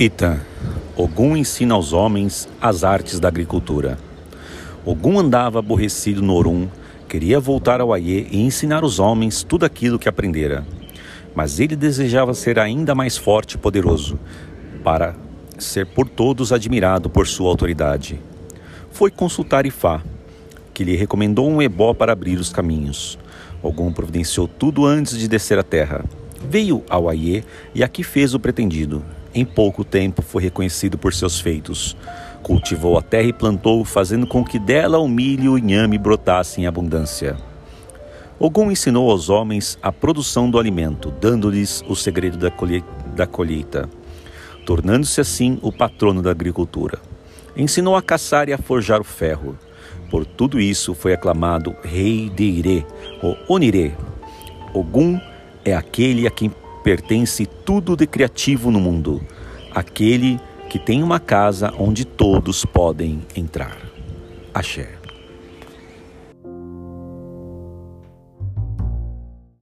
Ita, Ogum ensina aos homens as artes da agricultura. Ogum andava aborrecido no Orum, queria voltar ao Aie e ensinar os homens tudo aquilo que aprendera. Mas ele desejava ser ainda mais forte e poderoso, para ser por todos admirado por sua autoridade. Foi consultar Ifá, que lhe recomendou um ebó para abrir os caminhos. Ogum providenciou tudo antes de descer a terra. Veio ao Aie e aqui fez o pretendido, em pouco tempo foi reconhecido por seus feitos. Cultivou a terra e plantou, fazendo com que dela o milho e o inhame brotassem em abundância. Ogum ensinou aos homens a produção do alimento, dando-lhes o segredo da, colhe da colheita, tornando-se assim o patrono da agricultura. Ensinou a caçar e a forjar o ferro. Por tudo isso foi aclamado Rei de Ire, ou Onire. Ogum é aquele a quem pertence tudo de criativo no mundo, aquele que tem uma casa onde todos podem entrar. Axé.